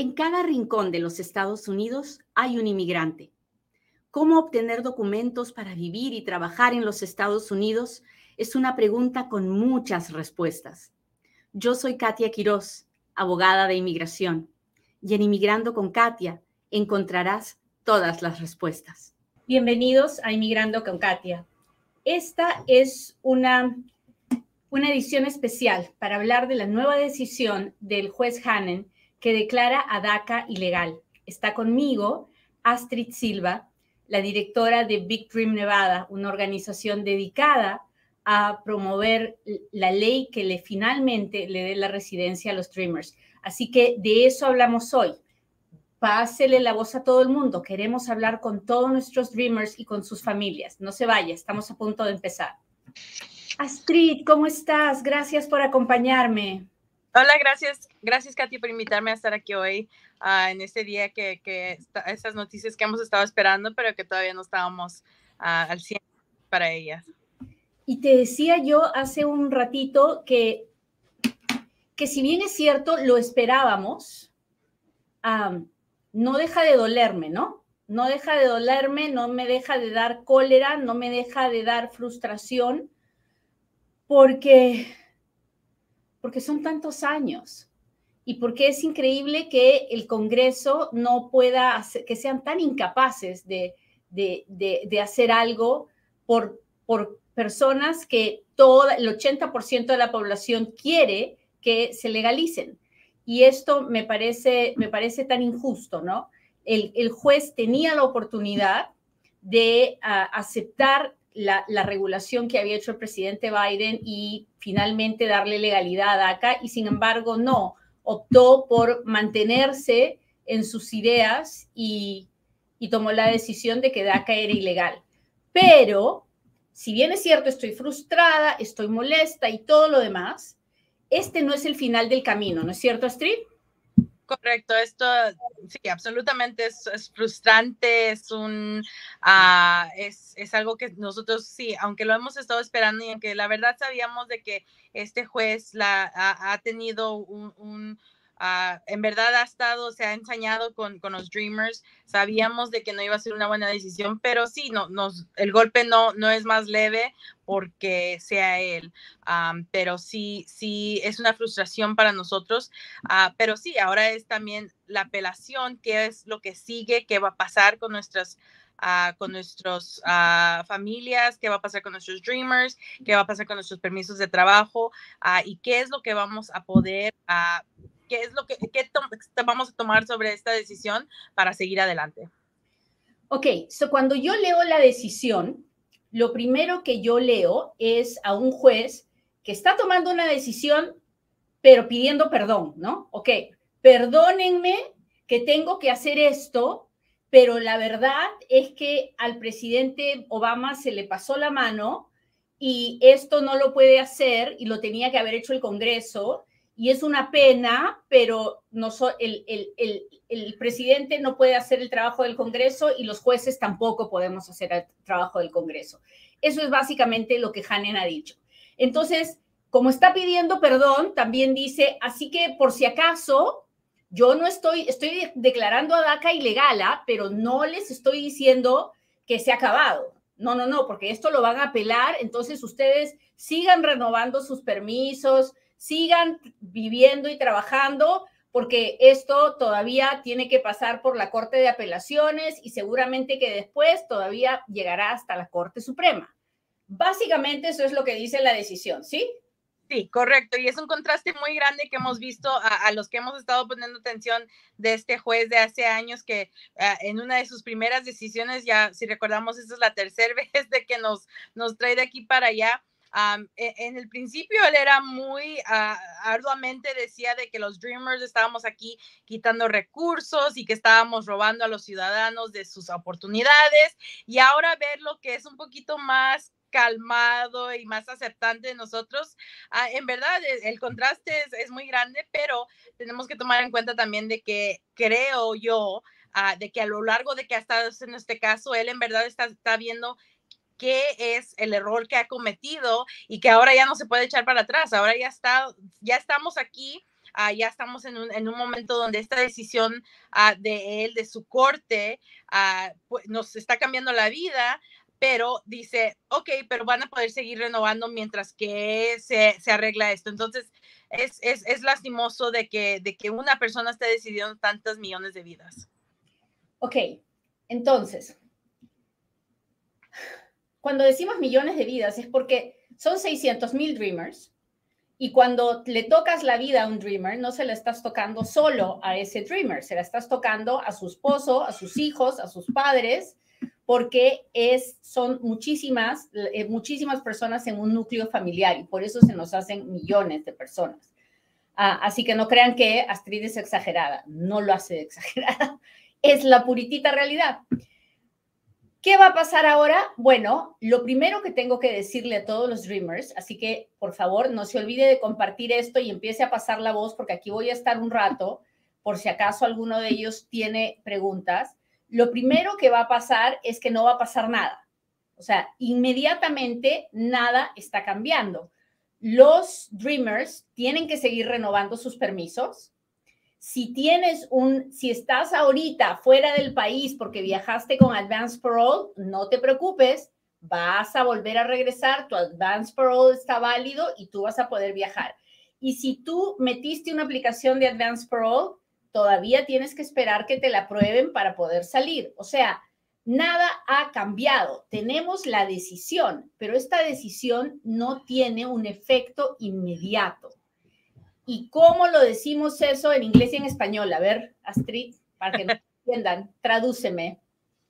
En cada rincón de los Estados Unidos hay un inmigrante. ¿Cómo obtener documentos para vivir y trabajar en los Estados Unidos? Es una pregunta con muchas respuestas. Yo soy Katia Quiroz, abogada de inmigración, y en Inmigrando con Katia encontrarás todas las respuestas. Bienvenidos a Inmigrando con Katia. Esta es una, una edición especial para hablar de la nueva decisión del juez Hannen que declara a DACA ilegal. Está conmigo Astrid Silva, la directora de Big Dream Nevada, una organización dedicada a promover la ley que le finalmente le dé la residencia a los Dreamers. Así que de eso hablamos hoy. Pásele la voz a todo el mundo. Queremos hablar con todos nuestros Dreamers y con sus familias. No se vaya, estamos a punto de empezar. Astrid, ¿cómo estás? Gracias por acompañarme. Hola, gracias, gracias Katy por invitarme a estar aquí hoy ah, en este día que, que estas noticias que hemos estado esperando, pero que todavía no estábamos ah, al 100 para ellas. Y te decía yo hace un ratito que, que si bien es cierto, lo esperábamos, no deja de dolerme, ¿no? No deja de dolerme, no me deja de dar cólera, no me deja de dar frustración, porque porque son tantos años y porque es increíble que el Congreso no pueda, hacer, que sean tan incapaces de, de, hacer algo por, por personas que todo el 80% de la población quiere que se legalicen. Y esto me parece, me parece tan injusto, ¿no? El, el juez tenía la oportunidad de ah, aceptar la, regulación que había hecho el presidente Biden y finalmente darle legalidad a DACA y sin embargo no, optó por mantenerse en sus ideas y, y tomó la decisión de que DACA era ilegal. Pero, si bien es cierto, estoy frustrada, estoy molesta y todo lo demás, este no es el final del camino, ¿no es cierto, Astrid? Correcto, esto sí, absolutamente es, frustrante, es un, ah, es, es, algo que nosotros sí, aunque lo hemos estado esperando y aunque la verdad sabíamos de que este juez la, ha, tenido un Ah, en verdad ha estado, se ha ensañado con, con, los Dreamers. Sabíamos de que no iba a ser una buena decisión, pero sí, no, nos, el golpe no, no es más leve porque sea él. pero sí, sí, es una frustración para nosotros. Ah, pero sí, ahora es también la apelación, qué es lo que sigue, qué va a pasar con nuestras Uh, con nuestras familias, qué va a pasar con nuestros dreamers, qué va a pasar con nuestros permisos de trabajo y qué es lo que vamos a poder qué es lo que qué vamos a tomar sobre esta decisión para seguir adelante. Ok, so cuando yo leo la decisión, lo primero que yo leo es a un juez que está tomando una decisión, pero pidiendo perdón, ¿no? Ok, perdónenme que tengo que hacer esto, pero la verdad es que al presidente Obama se le pasó la mano y esto no lo puede hacer y lo tenía que haber hecho el Congreso y es una pena, pero no el, el, presidente no puede hacer el trabajo del Congreso y los jueces tampoco podemos hacer el trabajo del Congreso. Eso es básicamente lo que Hanen ha dicho. Entonces, como está pidiendo perdón, también dice, así que por si acaso, yo no estoy, estoy declarando a DACA ilegal, ¿ah? pero no les estoy diciendo que se ha acabado. No, no, no, porque esto lo van a apelar, entonces ustedes sigan renovando sus permisos, sigan viviendo y trabajando porque esto todavía tiene que pasar por la Corte de Apelaciones y seguramente que después todavía llegará hasta la Corte Suprema. Básicamente eso es lo que dice la decisión, ¿sí? Sí, correcto. Y es un contraste muy grande que hemos visto a, los que hemos estado poniendo atención de este juez de hace años que ah, en una de sus primeras decisiones, ya si recordamos, esta es la tercera vez de que nos, nos trae de aquí para allá, e, en el principio él era muy ah, arduamente decía de que los Dreamers estábamos aquí quitando recursos y que estábamos robando a los ciudadanos de sus oportunidades y ahora ver lo que es un poquito más calmado y más aceptante de nosotros. Ah, en verdad, e, el, contraste es, muy grande, pero tenemos que tomar en cuenta también de que creo yo, ah, de que a lo largo de que ha estado en este caso, él en verdad está, está viendo qué es el error que ha cometido y que ahora ya no se puede echar para atrás. Ahora ya está, ya estamos aquí ah, ya estamos en un, en un, momento donde esta decisión ah, de él, de su corte, pues, nos está cambiando la vida, pero dice, ok, pero van a poder seguir renovando mientras que se, se arregla esto. Entonces, es, es, es, lastimoso de que, de que una persona esté decidiendo tantas millones de vidas. Ok, entonces, cuando decimos millones de vidas es porque son 600 mil dreamers y cuando le tocas la vida a un dreamer, no se le estás tocando solo a ese dreamer, se la estás tocando a su esposo, a sus hijos, a sus padres, porque es, son muchísimas, eh, muchísimas personas en un núcleo familiar y por eso se nos hacen millones de personas. Ah, así que no crean que Astrid es exagerada, no lo hace exagerada, es la puritita realidad. ¿Qué va a pasar ahora? Bueno, lo primero que tengo que decirle a todos los Dreamers, así que por favor no se olvide de compartir esto y empiece a pasar la voz porque aquí voy a estar un rato por si acaso alguno de ellos tiene preguntas lo primero que va a pasar es que no va a pasar nada. O sea, inmediatamente nada está cambiando. Los Dreamers tienen que seguir renovando sus permisos. Si tienes un, si estás ahorita fuera del país porque viajaste con Advance Parole, no te preocupes, vas a volver a regresar, tu Advance Parole está válido y tú vas a poder viajar. Y si tú metiste una aplicación de Advance Parole, todavía tienes que esperar que te la aprueben para poder salir. O sea, nada ha cambiado. Tenemos la decisión, pero esta decisión no tiene un efecto inmediato. ¿Y cómo lo decimos eso en inglés y en español? A ver, Astrid, para que nos entiendan, tradúceme.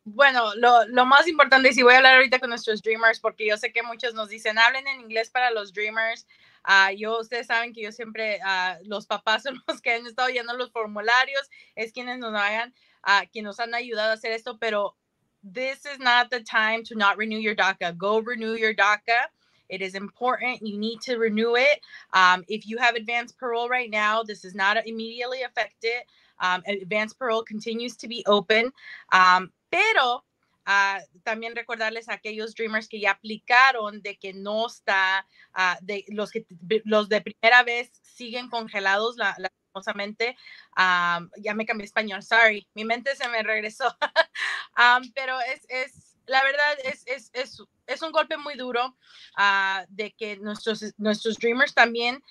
Bueno, lo, lo, más importante, y si voy a hablar ahorita con nuestros dreamers, porque yo sé que muchos nos dicen, hablen en inglés para los dreamers, Uh, yo, ustedes saben que yo siempre, uh, los papás son los que han estado llenando los formularios, es quienes nos hagan, uh, quienes nos han ayudado a hacer esto, pero this is not the time to not renew your DACA. Go renew your DACA. It is important. You need to renew it. Um, if you have advanced parole right now, this is not immediately affected. Um, advanced parole continues to be open. Um, pero Uh, también recordarles a aquellos dreamers que ya aplicaron de que no está, uh, de los que los de primera vez siguen congelados la, lastimosamente. Um, ya me cambié español, sorry, mi mente se me regresó. um, pero es, es, la verdad es, es, es, es un golpe muy duro uh, de que nuestros, nuestros dreamers también,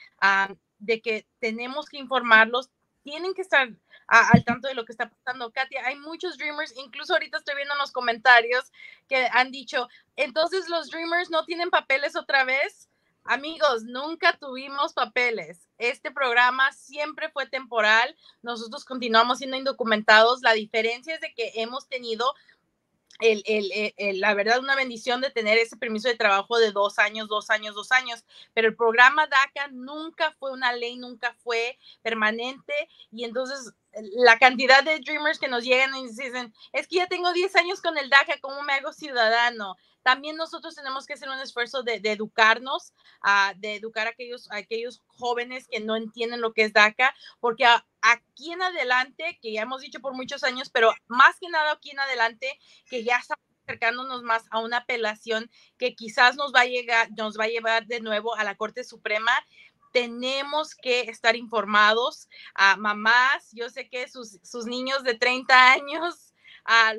de que tenemos que informarlos, tienen que estar al tanto de lo que está pasando. Katia, hay muchos Dreamers, incluso ahorita estoy viendo en los comentarios que han dicho, entonces los Dreamers no tienen papeles otra vez. Amigos, nunca tuvimos papeles. Este programa siempre fue temporal. Nosotros continuamos siendo indocumentados. La diferencia es de que hemos tenido el, el, la verdad, una bendición de tener ese permiso de trabajo de dos años, dos años, dos años, pero el programa DACA nunca fue una ley, nunca fue permanente y entonces la cantidad de dreamers que nos llegan y dicen, es que ya tengo 10 años con el DACA, ¿cómo me hago ciudadano? También nosotros tenemos que hacer un esfuerzo de, educarnos, uh, de educar a aquellos, aquellos jóvenes que no entienden lo que es DACA, porque aquí en adelante, que ya hemos dicho por muchos años, pero más que nada aquí en adelante, que ya estamos acercándonos más a una apelación que quizás nos va a llegar, nos va a llevar de nuevo a la Corte Suprema tenemos que estar informados. a mamás, yo sé que sus, sus niños de 30 años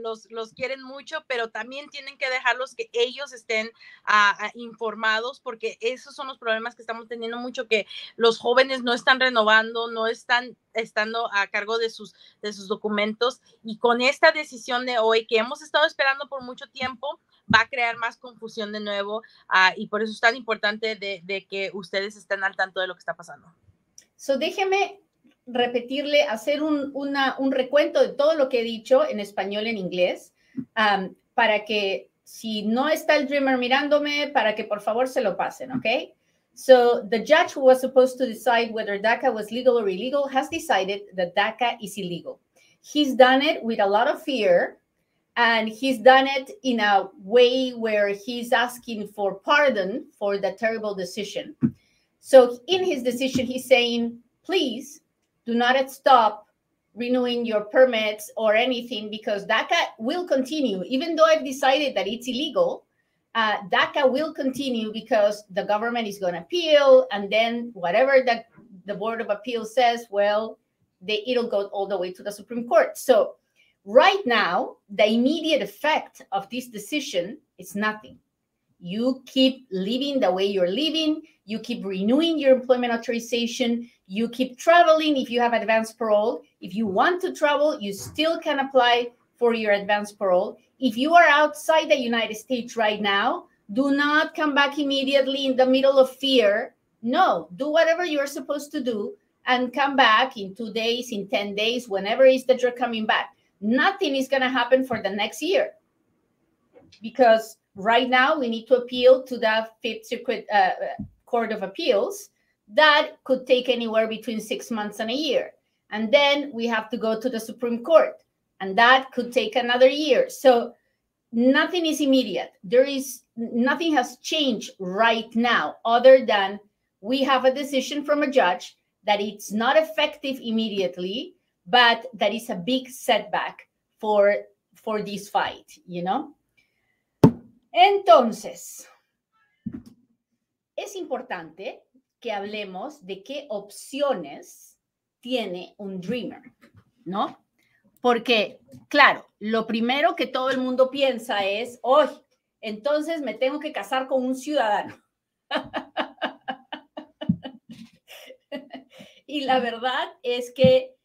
los, los quieren mucho, pero también tienen que dejarlos que ellos estén informados porque esos son los problemas que estamos teniendo mucho, que los jóvenes no están renovando, no están estando a cargo de sus, de sus documentos y con esta decisión de hoy que hemos estado esperando por mucho tiempo, va a crear más confusión de nuevo ah, y por eso es tan importante de, que ustedes estén al tanto de lo que está pasando. So déjeme repetirle, hacer un, una, un recuento de todo lo que he dicho en español, en inglés, um, para que si no está el dreamer mirándome, para que por favor se lo pasen, ¿ok? So the judge who was supposed to decide whether DACA was legal or illegal has decided that DACA is illegal. He's done it with a lot of fear and he's done it in a way where he's asking for pardon for the terrible decision. So in his decision, he's saying, please do not stop renewing your permits or anything because DACA will continue. Even though I've decided that it's illegal, uh, DACA will continue because the government is going to appeal, and then whatever the the Board of Appeal says, well, they, it'll go all the way to the Supreme Court. So right now, the immediate effect of this decision is nothing. You keep living the way you're living. You keep renewing your employment authorization. You keep traveling if you have advanced parole. If you want to travel, you still can apply for your advanced parole. If you are outside the United States right now, do not come back immediately in the middle of fear. No, do whatever you're supposed to do and come back in two days, in 10 days, whenever it is that you're coming back. Nothing is going to happen for the next year because right now we need to appeal to the Fifth Circuit uh, Court of Appeals. That could take anywhere between six months and a year. And then we have to go to the Supreme Court, and that could take another year. So nothing is immediate. There is nothing has changed right now, other than we have a decision from a judge that it's not effective immediately, but that is a big setback for for this fight, you know? Entonces, es importante que hablemos de qué opciones tiene un dreamer, ¿no? Porque, claro, lo primero que todo el mundo piensa es, hoy, entonces me tengo que casar con un ciudadano. y la verdad es que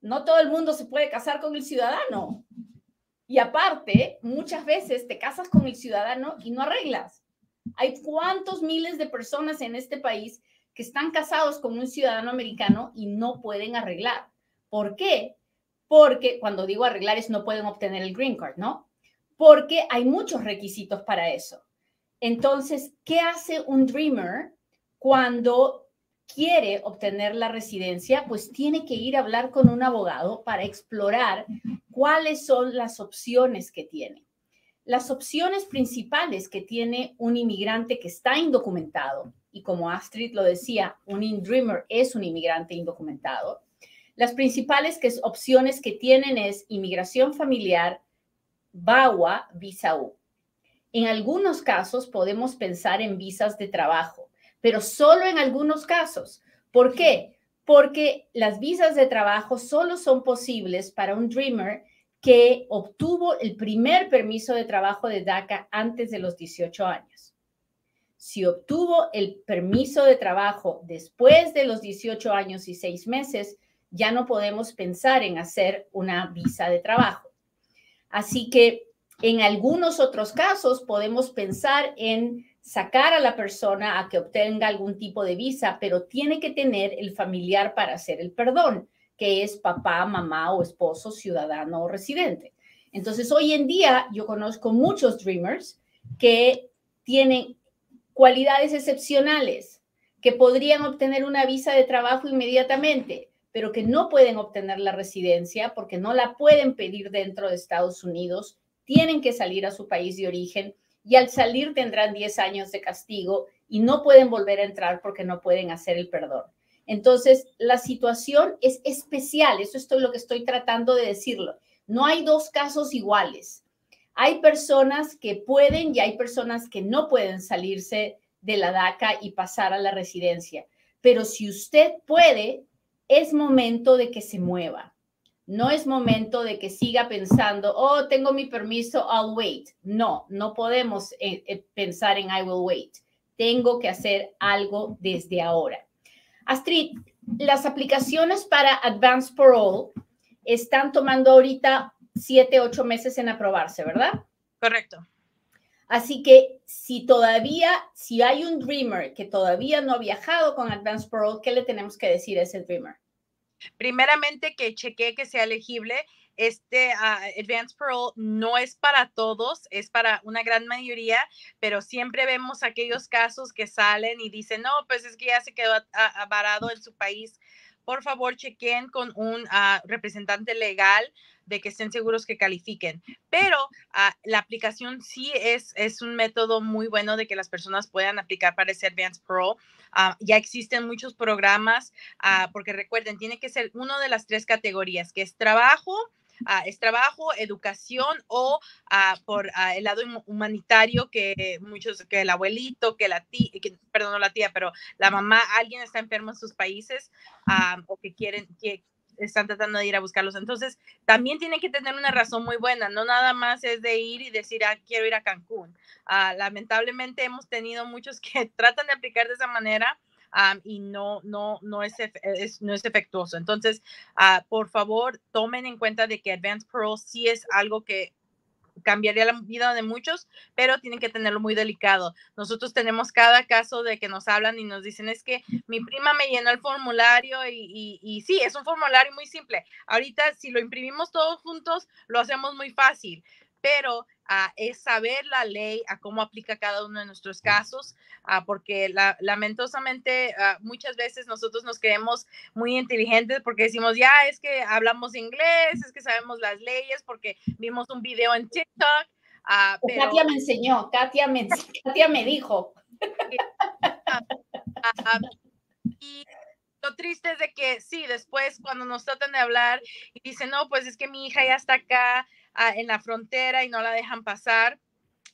no todo el mundo se puede casar con el ciudadano. Y aparte, muchas veces te casas con el ciudadano y no arreglas. Hay cuántos miles de personas en este país que están casados con un ciudadano americano y no pueden arreglar. ¿Por qué? Porque cuando digo arreglar es no pueden obtener el green card, ¿no? Porque hay muchos requisitos para eso. Entonces, ¿qué hace un dreamer cuando quiere obtener la residencia, pues tiene que ir a hablar con un abogado para explorar cuáles son las opciones que tiene. Las opciones principales que tiene un inmigrante que está indocumentado, y como Astrid lo decía, un dreamer es un inmigrante indocumentado, las principales que, opciones que tienen es inmigración familiar, VAWA, visa U. En algunos casos podemos pensar en visas de trabajo pero solo en algunos casos. ¿Por qué? Porque las visas de trabajo solo son posibles para un Dreamer que obtuvo el primer permiso de trabajo de DACA antes de los 18 años. Si obtuvo el permiso de trabajo después de los 18 años y 6 meses, ya no podemos pensar en hacer una visa de trabajo. Así que en algunos otros casos podemos pensar en sacar a la persona a que obtenga algún tipo de visa, pero tiene que tener el familiar para hacer el perdón, que es papá, mamá o esposo, ciudadano o residente. Entonces, hoy en día yo conozco muchos dreamers que tienen cualidades excepcionales, que podrían obtener una visa de trabajo inmediatamente, pero que no pueden obtener la residencia porque no la pueden pedir dentro de Estados Unidos, tienen que salir a su país de origen y al salir tendrán 10 años de castigo y no pueden volver a entrar porque no pueden hacer el perdón. Entonces, la situación es especial, eso es lo que estoy tratando de decirlo. No hay dos casos iguales. Hay personas que pueden y hay personas que no pueden salirse de la DACA y pasar a la residencia. Pero si usted puede, es momento de que se mueva. No es momento de que siga pensando, oh, tengo mi permiso, I'll wait. No, no podemos eh, eh, pensar en I will wait. Tengo que hacer algo desde ahora. Astrid, las aplicaciones para Advanced Parole están tomando ahorita siete, ocho meses en aprobarse, ¿verdad? Correcto. Así que si todavía, si hay un dreamer que todavía no ha viajado con Advanced Parole, ¿qué le tenemos que decir a ese dreamer? Primeramente, que chequee que sea elegible. Este uh, Advanced Parole no es para todos, es para una gran mayoría, pero siempre vemos aquellos casos que salen y dicen, no, pues es que ya se quedó varado en su país. Por favor, chequen con un uh, representante legal de que estén seguros que califiquen. Pero uh, la aplicación sí es, es un método muy bueno de que las personas puedan aplicar para ese Advanced Pro. Uh, ya existen muchos programas, uh, porque recuerden, tiene que ser uno de las tres categorías, que es trabajo, ah, es trabajo, educación o ah, por ah, el lado humanitario que muchos, que el abuelito, que la tía, perdón, la tía, pero la mamá, alguien está enfermo en sus países o que quieren, que están tratando de ir a buscarlos. Entonces, también tienen que tener una razón muy buena, no nada más es de ir y decir, ah, quiero ir a Cancún. lamentablemente hemos tenido muchos que tratan de aplicar de esa manera y no, no, no, es, no es efectuoso. Entonces, uh, por favor, tomen en cuenta de que Advanced Pro sí es algo que cambiaría la vida de muchos, pero tienen que tenerlo muy delicado. Nosotros tenemos cada caso de que nos hablan y nos dicen, es que mi prima me llenó el formulario y, y, y sí, es un formulario muy simple. Ahorita, si lo imprimimos todos juntos, lo hacemos muy fácil, pero uh, es saber la ley, a cómo aplica cada uno de nuestros casos, uh, porque la, lamentosamente uh, muchas veces nosotros nos creemos muy inteligentes porque decimos, ya es que hablamos inglés, es que sabemos las leyes, porque vimos un video en TikTok. Pero... Katia me enseñó, Katia me, Katia me dijo. y lo triste es de que sí, después cuando nos tratan de hablar y dicen, no, pues es que mi hija ya está acá, en la frontera y no la dejan pasar.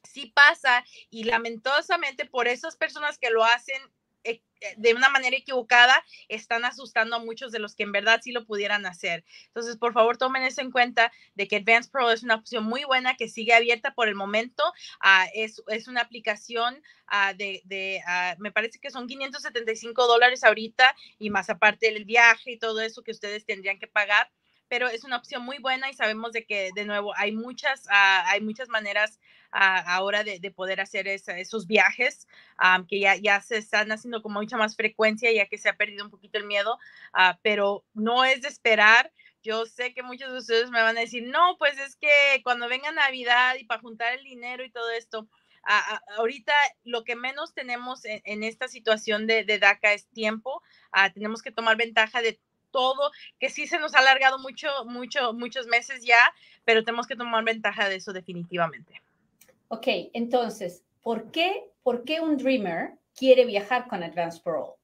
Sí pasa y lamentosamente por esas personas que lo hacen eh, eh, de una manera equivocada, están asustando a muchos de los que en verdad sí lo pudieran hacer. Entonces, por favor, tomen eso en cuenta de que Advanced Pro es una opción muy buena que sigue abierta por el momento. Uh, es, es, una aplicación uh, de, uh, me parece que son 575 dólares ahorita y más aparte el viaje y todo eso que ustedes tendrían que pagar pero es una opción muy buena y sabemos de que, de nuevo, hay muchas, ah, hay muchas maneras ah, ahora de, poder hacer esos viajes que ya, ya se están haciendo con mucha más frecuencia, ya que se ha perdido un poquito el miedo, ah, pero no es de esperar. Yo sé que muchos de ustedes me van a decir, no, pues es que cuando venga Navidad y para juntar el dinero y todo esto, ahorita lo que menos tenemos en, esta situación de, de, DACA es tiempo. tenemos que tomar ventaja de todo, que sí se nos ha alargado mucho, mucho, muchos meses ya, pero tenemos que tomar ventaja de eso definitivamente. Ok, entonces, ¿por qué, ¿por qué un Dreamer quiere viajar con Advance Parole?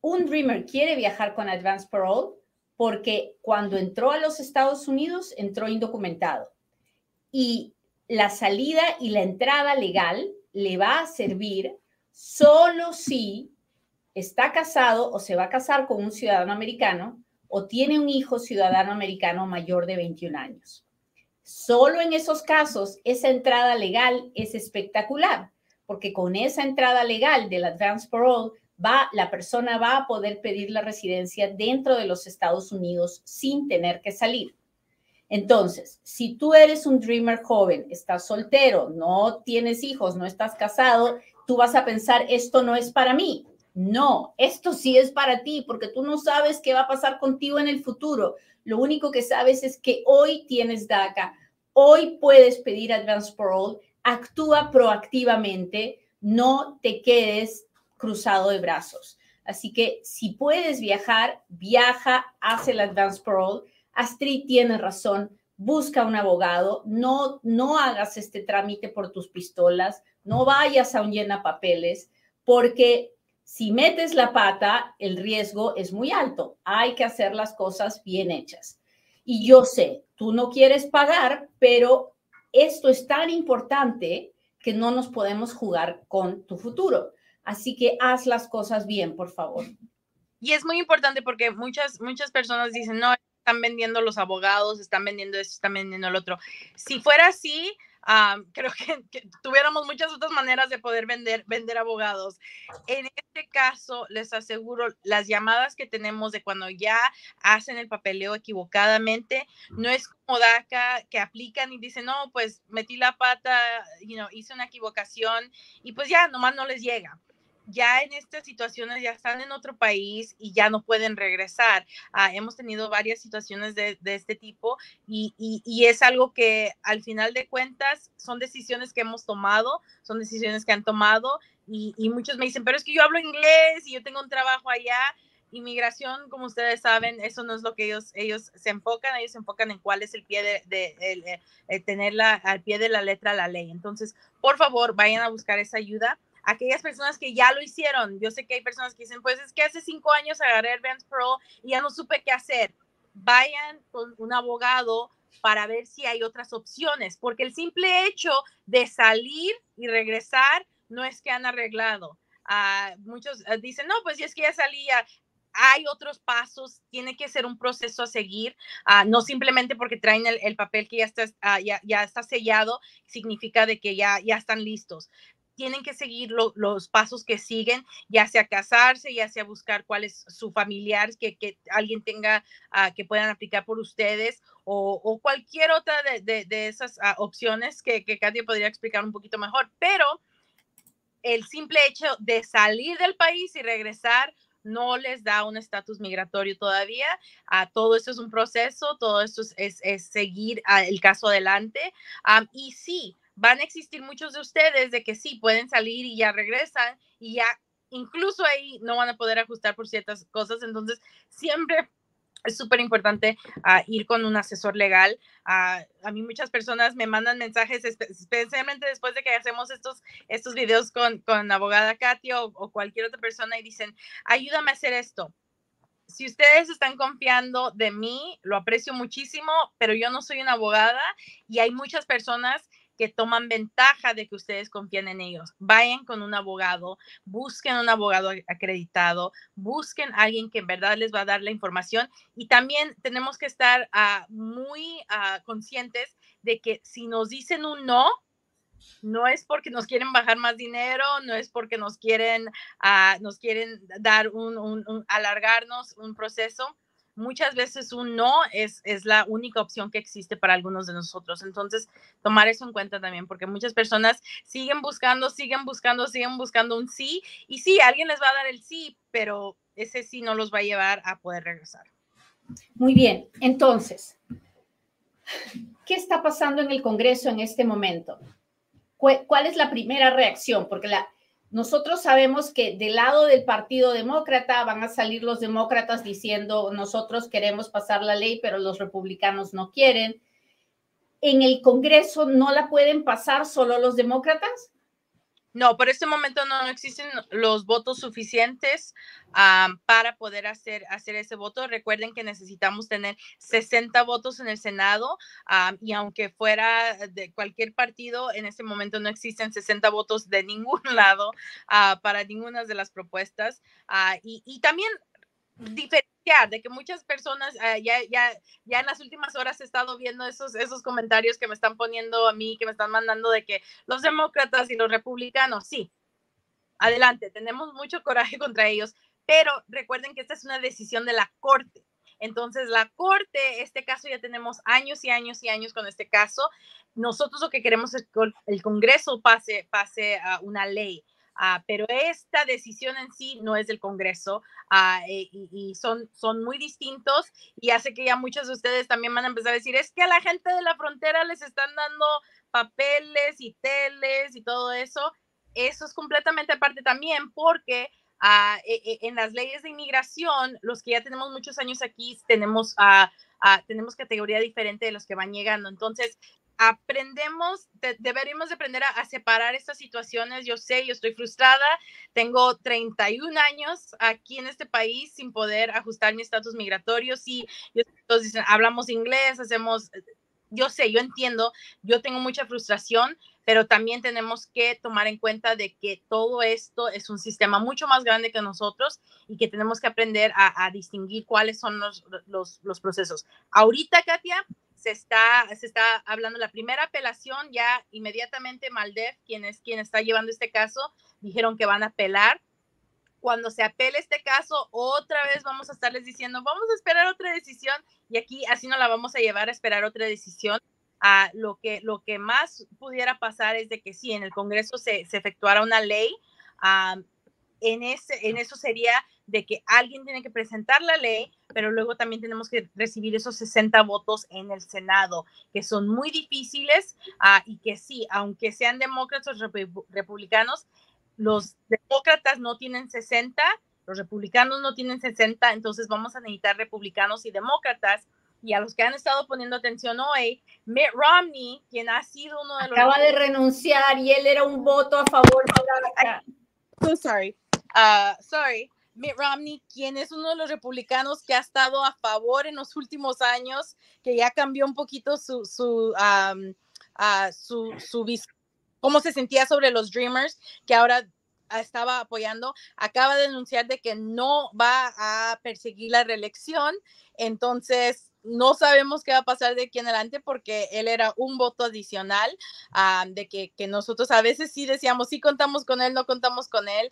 Un Dreamer quiere viajar con Advance Parole porque cuando entró a los Estados Unidos entró indocumentado y la salida y la entrada legal le va a servir solo si está casado o se va a casar con un ciudadano americano o tiene un hijo ciudadano americano mayor de 21 años. Solo en esos casos esa entrada legal es espectacular, porque con esa entrada legal del advance parole va la persona va a poder pedir la residencia dentro de los Estados Unidos sin tener que salir. Entonces, si tú eres un dreamer joven, estás soltero, no tienes hijos, no estás casado, tú vas a pensar, esto no es para mí. No, esto sí es para ti porque tú no sabes qué va a pasar contigo en el futuro. Lo único que sabes es que hoy tienes DACA, hoy puedes pedir Advance Parole, actúa proactivamente, no te quedes cruzado de brazos. Así que si puedes viajar, viaja, haz el Advance Parole. Astrid tiene razón, busca un abogado, no, no hagas este trámite por tus pistolas, no vayas a un llena papeles, porque si metes la pata, el riesgo es muy alto. Hay que hacer las cosas bien hechas. Y yo sé, tú no quieres pagar, pero esto es tan importante que no nos podemos jugar con tu futuro. Así que haz las cosas bien, por favor. Y es muy importante porque muchas, muchas personas dicen, no, están vendiendo los abogados, están vendiendo esto, están vendiendo el otro. Si fuera así, creo que, tuviéramos muchas otras maneras de poder vender, vender abogados. En este caso, les aseguro, las llamadas que tenemos de cuando ya hacen el papeleo equivocadamente, no es como DACA que aplican y dicen, no, pues metí la pata, you know, hice una equivocación y pues ya nomás no les llega ya en estas situaciones ya están en otro país y ya no pueden regresar. Ah, hemos tenido varias situaciones de, este tipo y, es algo que al final de cuentas son decisiones que hemos tomado, son decisiones que han tomado y, muchos me dicen, pero es que yo hablo inglés y yo tengo un trabajo allá. Inmigración, como ustedes saben, eso no es lo que ellos, ellos se enfocan, ellos se enfocan en cuál es el pie de, de, de tenerla al pie de la letra la ley. Entonces, por favor, vayan a buscar esa ayuda aquellas personas que ya lo hicieron. Yo sé que hay personas que dicen, pues es que hace cinco años agarré Advance Pro y ya no supe qué hacer. Vayan con un abogado, para ver si hay otras opciones, porque el simple hecho de salir y regresar no es que han arreglado. Ah, muchos ah, dicen, no, pues es que ya salía, hay otros pasos, tiene que ser un proceso a seguir, ah, no simplemente porque traen el, papel que ya está, ya, ya, está sellado, significa de que ya, ya están listos tienen que seguir los pasos que siguen, ya sea casarse, ya sea buscar cuál es su familiar, que, que alguien tenga, uh, que puedan aplicar por ustedes o, o cualquier otra de, de, esas uh, opciones que, que Katia podría explicar un poquito mejor. Pero el simple hecho de salir del país y regresar no les da un estatus migratorio todavía. Uh, todo esto es un proceso, todo esto es, es, seguir el caso adelante. y sí, van a existir muchos de ustedes de que sí, pueden salir y ya regresan y ya incluso ahí no van a poder ajustar por ciertas cosas. Entonces, siempre es súper importante uh, ir con un asesor legal. Uh, a mí muchas personas me mandan mensajes, especialmente después de que hacemos estos, estos videos con, con abogada Katia o, o cualquier otra persona y dicen, ayúdame a hacer esto si ustedes están confiando de mí, lo aprecio muchísimo, pero yo no soy una abogada y hay muchas personas que toman ventaja de que ustedes confían en ellos. Vayan con un abogado, busquen un abogado acreditado, busquen a alguien que en verdad les va a dar la información y también tenemos que estar uh, muy uh, conscientes de que si nos dicen un no, no es porque nos quieren bajar más dinero, no es porque nos quieren, uh, nos quieren dar un, alargarnos un proceso, muchas veces un no es, es la única opción que existe para algunos de nosotros. Entonces, tomar eso en cuenta también, porque muchas personas siguen buscando, siguen buscando, siguen buscando un sí. Y sí, alguien les va a dar el sí, pero ese sí no los va a llevar a poder regresar. Muy bien, entonces, ¿qué está pasando en el Congreso en este momento? ¿Cuál es la primera reacción? Porque la, nosotros sabemos que del lado del Partido Demócrata van a salir los demócratas diciendo nosotros queremos pasar la ley, pero los republicanos no quieren. En el Congreso no la pueden pasar solo los demócratas. No, por este momento no existen los votos suficientes para poder hacer, hacer ese voto. Recuerden que necesitamos tener 60 votos en el Senado y aunque fuera de cualquier partido, en este momento no existen 60 votos de ningún lado uh, para ninguna de las propuestas. Y, también diferenciar de que muchas personas uh, ya, ya, ya en las últimas horas he estado viendo esos, esos comentarios que me están poniendo a mí, que me están mandando de que los demócratas y los republicanos, sí, adelante, tenemos mucho coraje contra ellos, pero recuerden que esta es una decisión de la Corte. Entonces, la Corte, este caso ya tenemos años y años y años con este caso. Nosotros lo que queremos es que el Congreso pase, pase a una ley. Uh, pero esta decisión en sí no es del Congreso uh, y, y, son, son muy distintos y hace que ya muchos de ustedes también van a empezar a decir, es que a la gente de la frontera les están dando papeles y teles y todo eso. Eso es completamente aparte también porque uh, en las leyes de inmigración, los que ya tenemos muchos años aquí, tenemos, tenemos categoría diferente de los que van llegando. Entonces, aprendemos, deberíamos de aprender a, separar estas situaciones. Yo sé, yo estoy frustrada, tengo 31 años aquí en este país sin poder ajustar mi estatus migratorio. Sí, dicen, hablamos inglés, hacemos, yo sé, yo entiendo, yo tengo mucha frustración, pero también tenemos que tomar en cuenta de que todo esto es un sistema mucho más grande que nosotros y que tenemos que aprender a, distinguir cuáles son los, los, los procesos. Ahorita, Katia, se está, se está hablando la primera apelación, ya inmediatamente Maldev, quien es quien está llevando este caso, dijeron que van a apelar. Cuando se apele este caso, otra vez vamos a estarles diciendo, vamos a esperar otra decisión y aquí así no la vamos a llevar a esperar otra decisión. a lo, que, lo que más pudiera pasar es de que sí, en el Congreso se, se efectuara una ley, en, ese, en eso sería de que alguien tiene que presentar la ley, pero luego también tenemos que recibir esos 60 votos en el Senado, que son muy difíciles uh, y que sí, aunque sean demócratas o republicanos, los demócratas no tienen 60, los republicanos no tienen 60, entonces vamos a necesitar republicanos y demócratas. Y a los que han estado poniendo atención hoy, Mitt Romney, quien ha sido uno de los... Acaba de renunciar y él era un voto a favor de la... So sorry. Uh, sorry Mitt Romney, quien es uno de los republicanos que ha estado a favor en los últimos años, que ya cambió un poquito su, su, su, su, cómo se sentía sobre los Dreamers, que ahora estaba apoyando, acaba de anunciar de que no va a perseguir la reelección. Entonces, no sabemos qué va a pasar de aquí en adelante porque él era un voto adicional ah, de que, nosotros a veces sí decíamos, sí contamos con él, no contamos con él,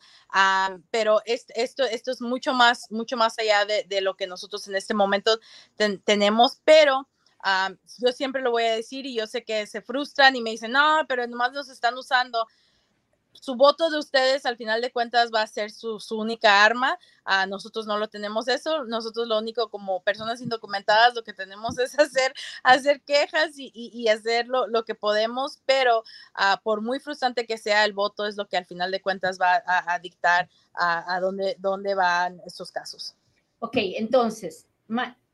pero esto, esto es mucho más, mucho más allá de, lo que nosotros en este momento tenemos, pero... Ah, yo siempre lo voy a decir y yo sé que se frustran y me dicen, no, pero nomás nos están usando su voto de ustedes al final de cuentas va a ser su, única arma. a nosotros no lo tenemos eso. Nosotros lo único como personas indocumentadas lo que tenemos es hacer, hacer quejas y, hacer lo, que podemos, pero ah, por muy frustrante que sea el voto es lo que al final de cuentas va a, dictar a, dónde, dónde van estos casos. Ok, entonces,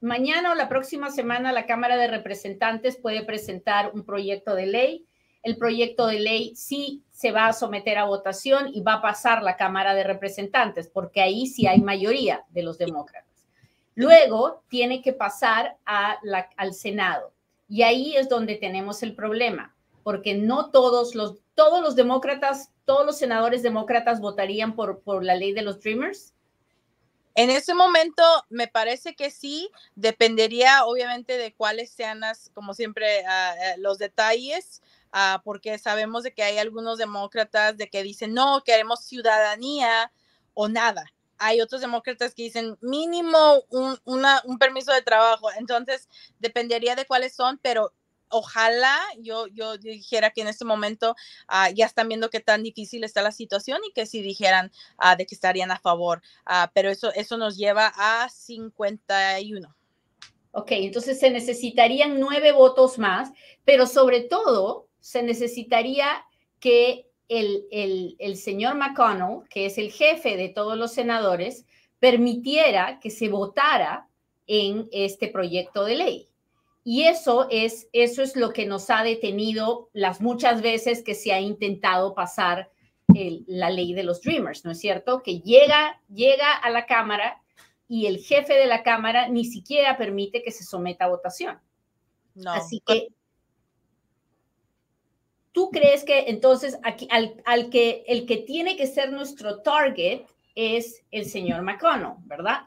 mañana o la próxima semana la Cámara de Representantes puede presentar un proyecto de ley el proyecto de ley sí se va a someter a votación y va a pasar la Cámara de Representantes, porque ahí sí hay mayoría de los demócratas. Luego tiene que pasar al Senado y ahí es donde tenemos el problema, porque no todos los, todos los demócratas, todos los senadores demócratas votarían por, por la ley de los Dreamers. En ese momento me parece que sí, dependería obviamente de cuáles sean las, como siempre, ah, eh, los detalles. Ah, porque sabemos de que hay algunos demócratas de que dicen, no, queremos ciudadanía o nada. Hay otros demócratas que dicen mínimo un, un permiso de trabajo. Entonces, dependería de cuáles son, pero ojalá yo, yo dijera que en este momento ah, ya están viendo qué tan difícil está la situación y que si dijeran uh, de que estarían a favor. pero eso, eso nos lleva a 51. Ok, entonces se necesitarían nueve votos más, pero sobre todo se necesitaría que el, el, señor McConnell, que es el jefe de todos los senadores, permitiera que se votara en este proyecto de ley. Y eso es, eso es lo que nos ha detenido las muchas veces que se ha intentado pasar la ley de los Dreamers, ¿no es cierto? Que llega, llega a la Cámara y el jefe de la Cámara ni siquiera permite que se someta a votación. No. Así que ¿Tú crees que entonces aquí, al, que el que tiene que ser nuestro target es el señor McConnell, ¿verdad?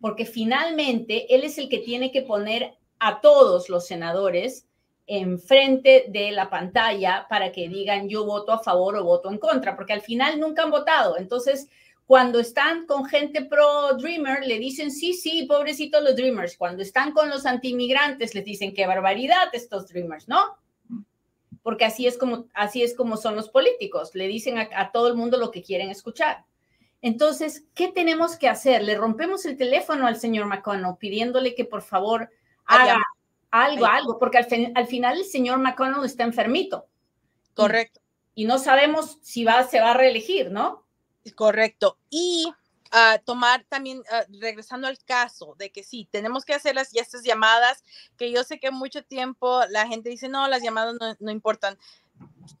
Porque finalmente él es el que tiene que poner a todos los senadores enfrente de la pantalla para que digan yo voto a favor o voto en contra, porque al final nunca han votado. Entonces, cuando están con gente pro Dreamer, le dicen sí, sí, pobrecitos los Dreamers. Cuando están con los antiinmigrantes, les dicen qué barbaridad estos Dreamers, ¿no? Porque así es como, así es como son los políticos, le dicen a, todo el mundo lo que quieren escuchar. Entonces, ¿qué tenemos que hacer? Le rompemos el teléfono al señor McConnell pidiéndole que por favor haga algo, algo, porque al, final el señor McConnell está enfermito. Correcto. Y, no sabemos si va, se va a reelegir, ¿no? Correcto. Y tomar también, ah, regresando al caso de que sí, tenemos que hacer las, estas llamadas, que yo sé que mucho tiempo la gente dice, no, las llamadas no, no importan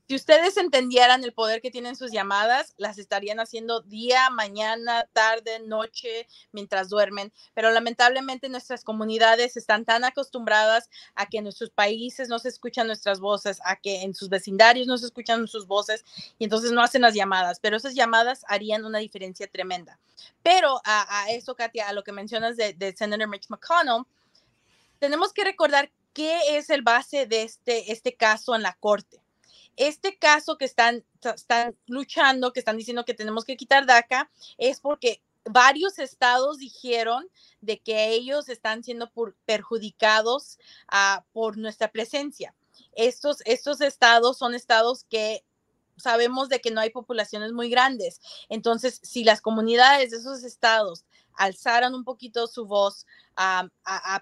si ustedes entendieran el poder que tienen sus llamadas, las estarían haciendo día, mañana, tarde, noche, mientras duermen. Pero lamentablemente nuestras comunidades están tan acostumbradas a que en nuestros países no se escuchan nuestras voces, a que en sus vecindarios no se escuchan sus voces y entonces no hacen las llamadas. Pero esas llamadas harían una diferencia tremenda. Pero a, eso, Katia, a lo que mencionas de, de Senator Mitch McConnell, tenemos que recordar qué es el base de este, este caso en la corte este caso que están, luchando, que están diciendo que tenemos que quitar DACA, es porque varios estados dijeron de que ellos están siendo perjudicados ah, por nuestra presencia. Estos, estos estados son estados que sabemos de que no hay poblaciones muy grandes. Entonces, si las comunidades de esos estados alzaron un poquito su voz a,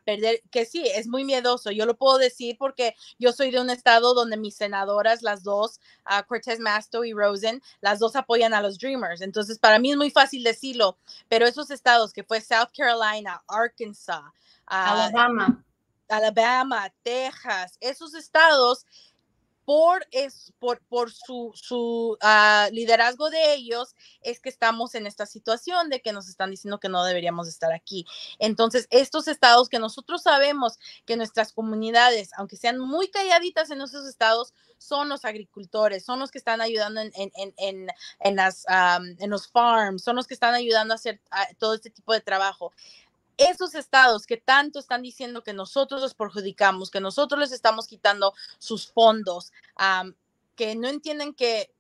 perder, que sí, es muy miedoso. Yo lo puedo decir porque yo soy de un estado donde mis senadoras, las dos, uh, Cortez Masto y Rosen, las dos apoyan a los Dreamers. Entonces, para mí es muy fácil decirlo, pero esos estados que fue South Carolina, Arkansas, Alabama. Alabama, Texas, esos estados por, es, por, por su, su ah, liderazgo de ellos es que estamos en esta situación de que nos están diciendo que no deberíamos estar aquí. Entonces, estos estados que nosotros sabemos que nuestras comunidades, aunque sean muy calladitas en esos estados, son los agricultores, son los que están ayudando en, en, en, en las, en los farms, son los que están ayudando a hacer todo este tipo de trabajo esos estados que tanto están diciendo que nosotros los perjudicamos, que nosotros les estamos quitando sus fondos, que no entienden que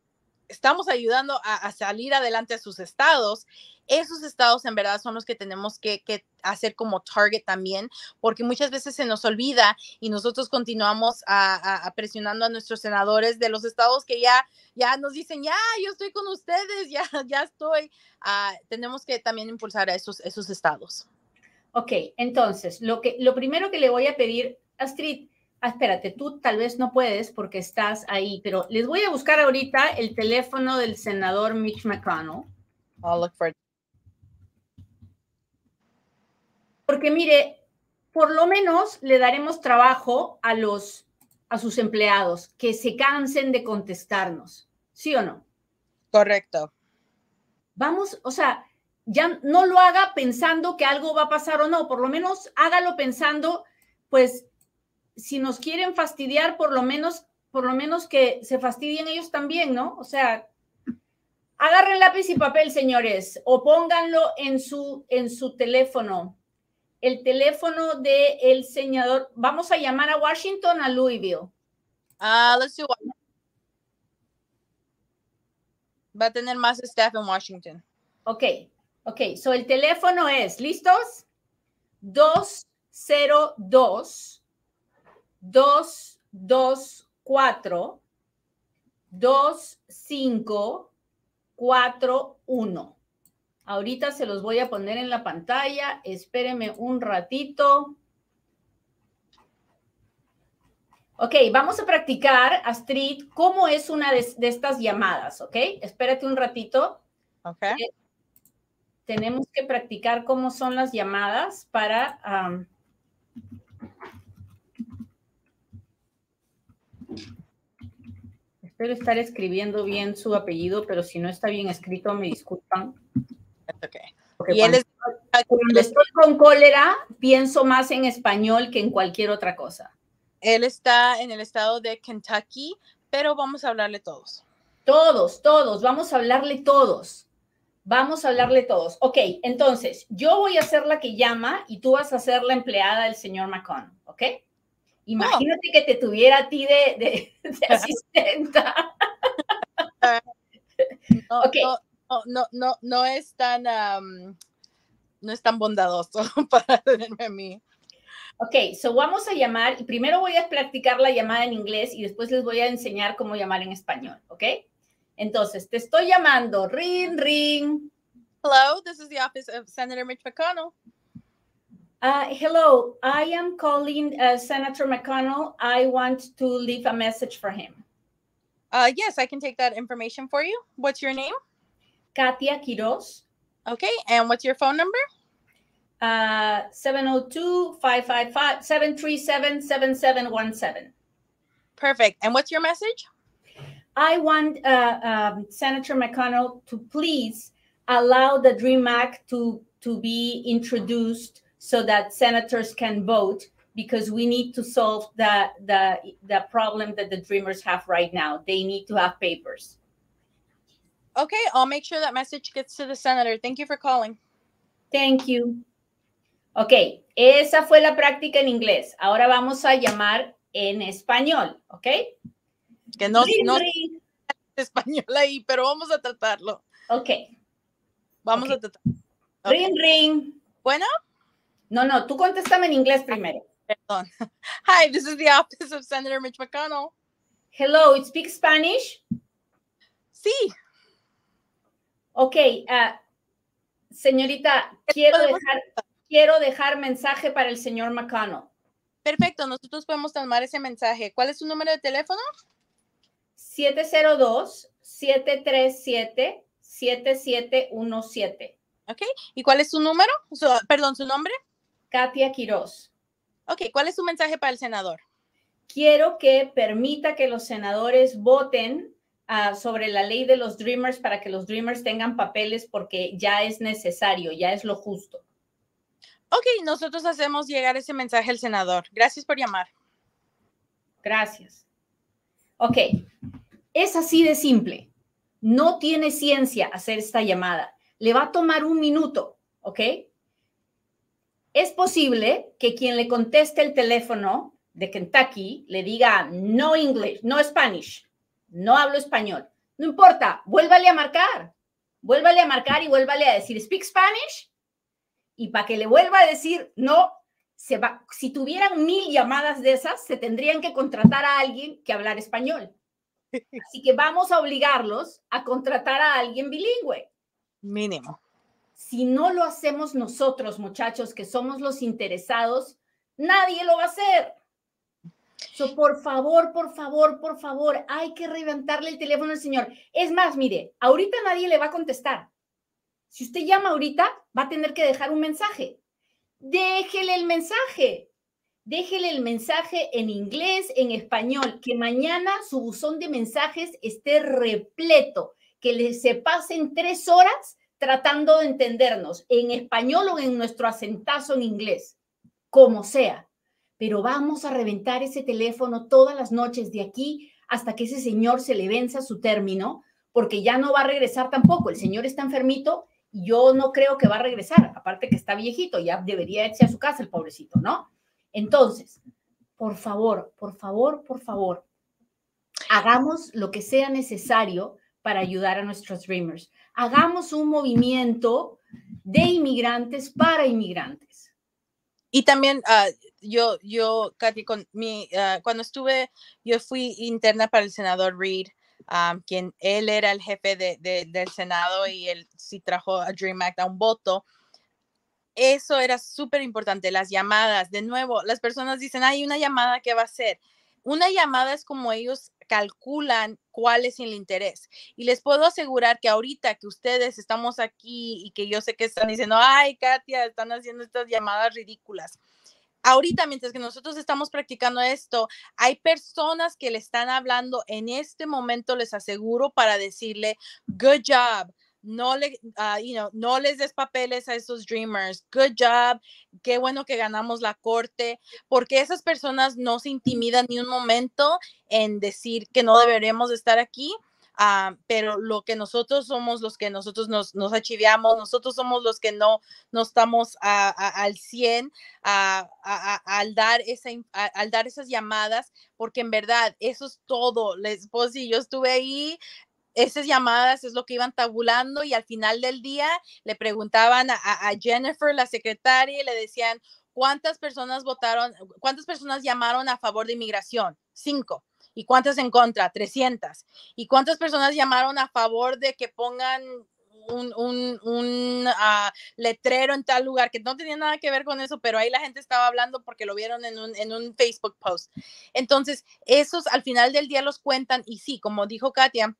estamos ayudando a, salir adelante a sus estados, esos estados en verdad son los que tenemos que, hacer como target también, porque muchas veces se nos olvida y nosotros continuamos a, presionando a nuestros senadores de los estados que ya, ya nos dicen, ya, yo estoy con ustedes, ya, ya estoy. Ah, tenemos que también impulsar a esos, esos estados. Ok, entonces, lo, que, lo primero que le voy a pedir, Astrid, ah, espérate, tú tal vez no puedes porque estás ahí, pero les voy a buscar ahorita el teléfono del senador Mitch McConnell. I'll look for it. Porque mire, por lo menos le daremos trabajo a los a sus empleados que se cansen de contestarnos, ¿sí o no? Correcto. Vamos, o sea, ya no lo haga pensando que algo va a pasar o no, por lo menos hágalo pensando, pues, si nos quieren fastidiar, por lo menos, por lo menos que se fastidien ellos también, ¿no? O sea, agarren lápiz y papel, señores, o pónganlo en su, en su teléfono. El teléfono del el senador, vamos a llamar a Washington, a Louisville. Ah, let's do Va a tener más staff en Washington. Ok, Ok, so el teléfono es, ¿listos? 202 224 2541. Ahorita se los voy a poner en la pantalla. Espéreme un ratito. Ok, vamos a practicar, Astrid, cómo es una de, estas llamadas, ¿ok? Espérate un ratito. Ok. Tenemos que practicar cómo son las llamadas para... espero estar escribiendo bien su apellido, pero si no está bien escrito, me disculpan. y él es, cuando estoy con cólera, pienso más en español que en cualquier otra cosa. Él está en el estado de Kentucky, pero vamos a hablarle todos. Todos, todos, vamos a hablarle todos. Vamos a hablarle todos. Ok, entonces, yo voy a ser la que llama y tú vas a ser la empleada del señor McConnell, ¿ok? Imagínate que te tuviera a ti de, asistenta. no, no, no, no, es tan, no es tan bondadoso para tenerme a mí. Ok, so vamos a llamar y primero voy a practicar la llamada en inglés y después les voy a enseñar cómo llamar en español, ¿ok? Entonces, te estoy llamando. Ring, ring. Hello, this is the office of Senator Mitch McConnell. Uh, hello, I am calling uh, Senator McConnell. I want to leave a message for him. Uh, yes, I can take that information for you. What's your name? Katia Quiroz. Okay, and what's your phone number? Uh, 702 555 737 7717. Perfect. And what's your message? I want uh, um, Senator McConnell to please allow the DREAM Act to, to be introduced so that senators can vote because we need to solve the, the, the problem that the Dreamers have right now. They need to have papers. Okay, I'll make sure that message gets to the senator. Thank you for calling. Thank you. Ok, esa fue la práctica en inglés. Ahora vamos a llamar en español, ¿ok? Que no, no español ahí, pero vamos a tratarlo. Ok. Vamos a tratar. Ring, ring. Bueno. No, no, tú contéstame en inglés primero. Perdón. Hi, this is the office of Senator Mitch McConnell. Hello, you speak Spanish? Sí. Ok, uh, señorita, quiero dejar, quiero dejar mensaje para el señor McConnell. Perfecto, nosotros podemos tomar ese mensaje. ¿Cuál es su número de teléfono? 702-737-7717. Ok, ¿y cuál es su número? perdón, su nombre. Katia Quiroz. Ok, ¿cuál es su mensaje para el senador? quiero que permita que los senadores voten uh, sobre la ley de los Dreamers para que los Dreamers tengan papeles porque ya es necesario, ya es lo justo. Ok, nosotros hacemos llegar ese mensaje al senador. Gracias por llamar. Gracias. Ok, es así de simple. No tiene ciencia hacer esta llamada. Le va a tomar un minuto, ¿ok? Es posible que quien le conteste el teléfono de Kentucky le diga no English, no Spanish, no hablo español. No importa, vuélvale a marcar. Vuélvale a marcar y vuélvale a decir speak Spanish. Y para que le vuelva a decir no, si tuvieran mil llamadas de esas, se tendrían que contratar a alguien que hablar español. Así que vamos a obligarlos a contratar a alguien bilingüe. Mínimo. Si no lo hacemos nosotros, muchachos, que somos los interesados, nadie lo va a hacer. So, por favor, por favor, por favor, hay que reventarle el teléfono al señor. Es más, mire, ahorita nadie le va a contestar. Si usted llama ahorita, va a tener que dejar un mensaje. Déjele el mensaje. Déjele el mensaje en inglés, en español, que mañana su buzón de mensajes esté repleto, que le se pasen tres horas tratando de entendernos en español o en nuestro acentazo en inglés, como sea. Pero vamos a reventar ese teléfono todas las noches de aquí hasta que ese señor se le venza su término, porque ya no va a regresar tampoco. El señor está enfermito y yo no creo que va a regresar, aparte que está viejito, ya debería irse a su casa el pobrecito, ¿no? Entonces, por favor, por favor, por favor, hagamos lo que sea necesario para ayudar a nuestros dreamers. Hagamos un movimiento de inmigrantes para inmigrantes. Y también uh, yo, yo, Katy, uh, cuando estuve, yo fui interna para el senador Reid, um, quien él era el jefe de, de, del Senado y él sí trajo a Dream Act a un voto. Eso era súper importante, las llamadas. De nuevo, las personas dicen, hay una llamada que va a ser. Una llamada es como ellos calculan cuál es el interés. Y les puedo asegurar que ahorita que ustedes estamos aquí y que yo sé que están diciendo, ay, Katia, están haciendo estas llamadas ridículas. Ahorita, mientras que nosotros estamos practicando esto, hay personas que le están hablando en este momento, les aseguro, para decirle, good job, no, le, uh, you know, no les des papeles a esos dreamers. Good job. Qué bueno que ganamos la corte, porque esas personas no se intimidan ni un momento en decir que no deberemos estar aquí. Uh, pero lo que nosotros somos los que nosotros nos, nos achiviamos, nosotros somos los que no, no estamos al 100 al, dar esa, al dar esas llamadas, porque en verdad eso es todo. Les puedo decir, yo estuve ahí esas llamadas es lo que iban tabulando y al final del día le preguntaban a, Jennifer, la secretaria, y le decían, ¿cuántas personas votaron, cuántas personas llamaron a favor de inmigración? Cinco. ¿Y cuántas en contra? 300. ¿Y cuántas personas llamaron a favor de que pongan un, un, un uh, letrero en tal lugar que no tenía nada que ver con eso, pero ahí la gente estaba hablando porque lo vieron en un, en un Facebook post. Entonces, esos al final del día los cuentan y sí, como dijo Katia,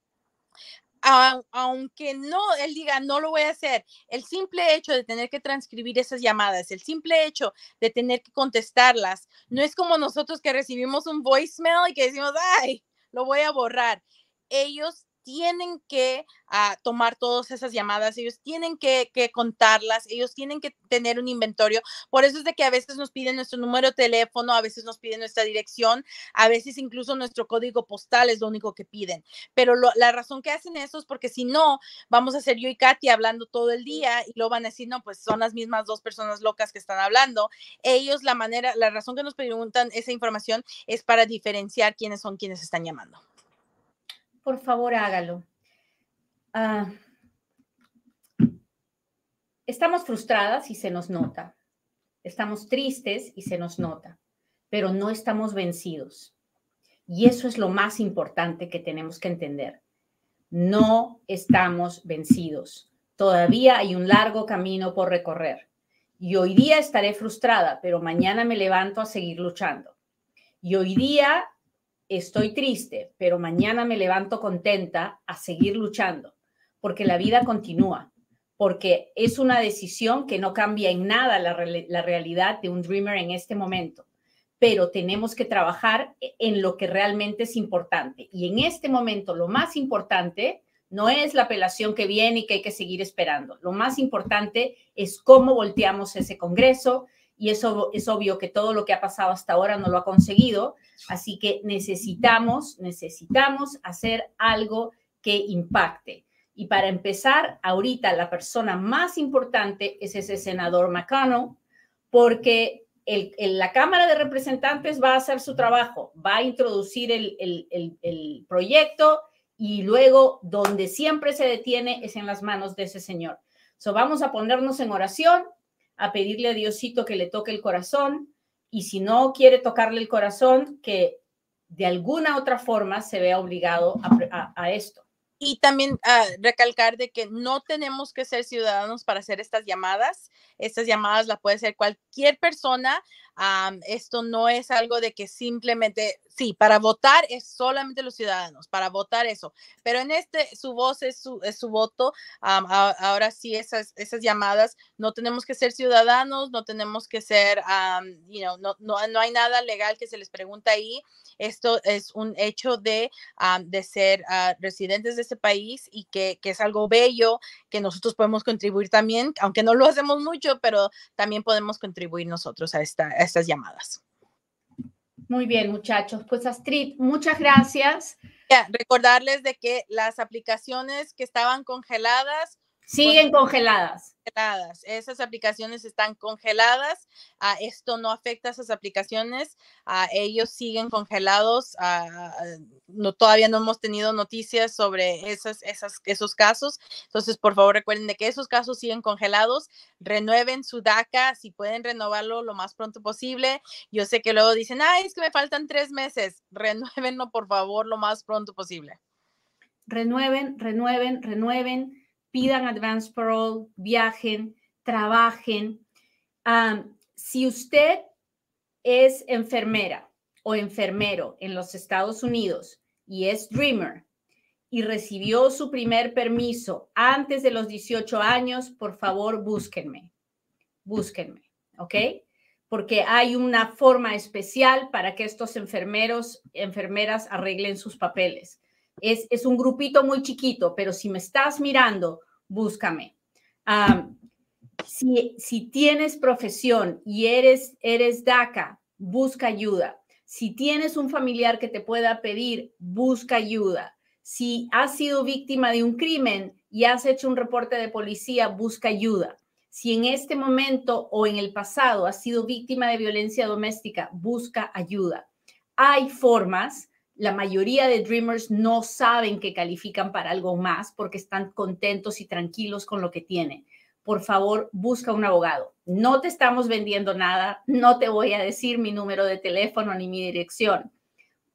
aunque no, él diga, no lo voy a hacer, el simple hecho de tener que transcribir esas llamadas, el simple hecho de tener que contestarlas, no es como nosotros que recibimos un voicemail y que decimos, ay, lo voy a borrar. Ellos tienen que uh, tomar todas esas llamadas, ellos tienen que, que, contarlas, ellos tienen que tener un inventario. Por eso es de que a veces nos piden nuestro número de teléfono, a veces nos piden nuestra dirección, a veces incluso nuestro código postal es lo único que piden. Pero lo, la razón que hacen eso es porque si no, vamos a ser yo y Katy hablando todo el día y lo van a decir, no, pues son las mismas dos personas locas que están hablando. Ellos, la manera, la razón que nos preguntan esa información es para diferenciar quiénes son quienes están llamando por favor hágalo. Ah, estamos frustradas y se nos nota. Estamos tristes y se nos nota, pero no estamos vencidos. Y eso es lo más importante que tenemos que entender. No estamos vencidos. Todavía hay un largo camino por recorrer. Y hoy día estaré frustrada, pero mañana me levanto a seguir luchando. Y hoy día estoy triste, pero mañana me levanto contenta a seguir luchando, porque la vida continúa, porque es una decisión que no cambia en nada la, realidad de un dreamer en este momento. pero tenemos que trabajar en lo que realmente es importante. Y en este momento lo más importante no es la apelación que viene y que hay que seguir esperando. Lo más importante es cómo volteamos ese Congreso y eso es obvio que todo lo que ha pasado hasta ahora no lo ha conseguido. Así que necesitamos, necesitamos hacer algo que impacte. Y para empezar, ahorita la persona más importante es ese senador McConnell, porque el, la Cámara de Representantes va a hacer su trabajo, va a introducir el, el, el, proyecto y luego donde siempre se detiene es en las manos de ese señor. So, vamos a ponernos en oración, a pedirle a Diosito que le toque el corazón y si no quiere tocarle el corazón, que de alguna otra forma se vea obligado a, esto. Y también uh, recalcar de que no tenemos que ser ciudadanos para hacer estas llamadas. Estas llamadas las puede hacer cualquier persona. Um, esto no es algo de que simplemente, sí, para votar es solamente los ciudadanos, para votar eso. Pero en este, su voz es su, es su voto. Um, ahora sí, esas, esas llamadas, no tenemos que ser ciudadanos, no tenemos que ser, you know, no, no, no hay nada legal que se les pregunta ahí. Esto es un hecho de, de ser uh, residentes de este país y que, que, es algo bello que nosotros podemos contribuir también, aunque no lo hacemos mucho, pero también podemos contribuir nosotros a, esta, a estas llamadas. Muy bien, muchachos. Pues Astrid, muchas gracias. recordarles de que las aplicaciones que estaban congeladas siguen congeladas congeladas. Esas aplicaciones están congeladas. Uh, esto no afecta a esas aplicaciones. Uh, ellos siguen congelados. Uh, no, todavía no hemos tenido noticias sobre esas, esas, esos casos. Entonces, por favor, recuerden de que esos casos siguen congelados. Renueven su DACA si pueden renovarlo lo más pronto posible. Yo sé que luego dicen, ay, es que me faltan tres meses. Renuévenlo, por favor, lo más pronto posible. Renueven, renueven, renueven pidan advance parole, viajen, trabajen. si usted es enfermera o enfermero en los Estados Unidos y es Dreamer y recibió su primer permiso antes de los 18 años, por favor, búsquenme. Búsquenme, ¿ok? Porque hay una forma especial para que estos enfermeros, enfermeras arreglen sus papeles. Es, un grupito muy chiquito, pero si me estás mirando, búscame. si, si, tienes profesión y eres, eres DACA, busca ayuda. Si tienes un familiar que te pueda pedir, busca ayuda. Si has sido víctima de un crimen y has hecho un reporte de policía, busca ayuda. Si en este momento o en el pasado has sido víctima de violencia doméstica, busca ayuda. Hay formas la mayoría de Dreamers no saben que califican para algo más porque están contentos y tranquilos con lo que tienen. Por favor, busca un abogado. No te estamos vendiendo nada, no te voy a decir mi número de teléfono ni mi dirección,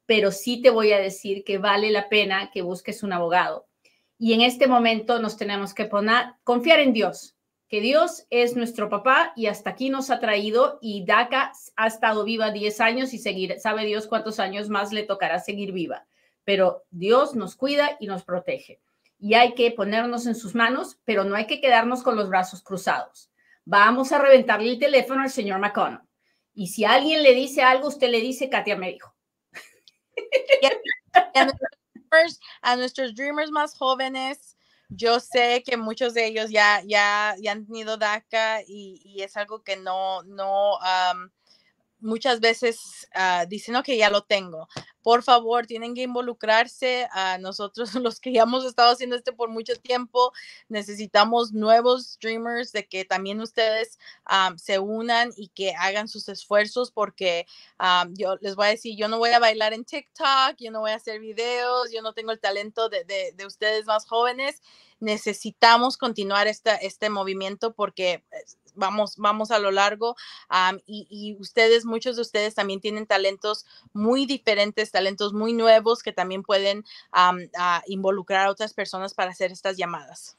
pero sí te voy a decir que vale la pena que busques un abogado. Y en este momento nos tenemos que poner, confiar en Dios, que Dios es nuestro papá y hasta aquí nos ha traído y DACA ha estado viva 10 años y seguir, sabe Dios cuántos años más le tocará seguir viva. Pero Dios nos cuida y nos protege. Y hay que ponernos en sus manos, pero no hay que quedarnos con los brazos cruzados. Vamos a reventarle el teléfono al señor McConnell. Y si alguien le dice algo, usted le dice, Katia me dijo. a nuestros dreamers más jóvenes, yo sé que muchos de ellos ya, ya, ya han tenido DACA y, y es algo que no, no, muchas veces uh, dicen, ok, ya lo tengo. Por favor, tienen que involucrarse a nosotros, los que ya hemos estado haciendo esto por mucho tiempo. Necesitamos nuevos streamers de que también ustedes se unan y que hagan sus esfuerzos porque yo les voy a decir, yo no voy a bailar en TikTok, yo no voy a hacer videos, yo no tengo el talento de, de, de ustedes más jóvenes. Necesitamos continuar esta, este movimiento porque pues, vamos, vamos a lo largo y, ustedes, muchos de ustedes también tienen talentos muy diferentes, talentos muy nuevos que también pueden involucrar a otras personas para hacer estas llamadas.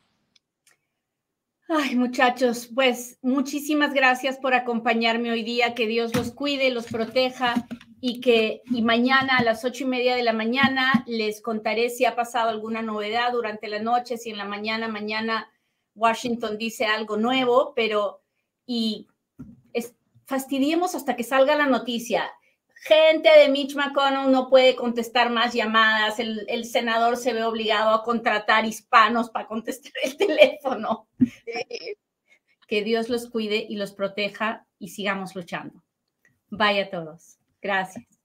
Ay, muchachos, pues muchísimas gracias por acompañarme hoy día. Que Dios los cuide, los proteja y que y mañana a las ocho y media de la mañana les contaré si ha pasado alguna novedad durante la noche, si en la mañana, mañana Washington dice algo nuevo, pero y fastidiemos hasta que salga la noticia. gente de Mitch McConnell no puede contestar más llamadas, el, senador se ve obligado a contratar hispanos para contestar el teléfono. Que Dios los cuide y los proteja y sigamos luchando. Vaya a todos. Gracias.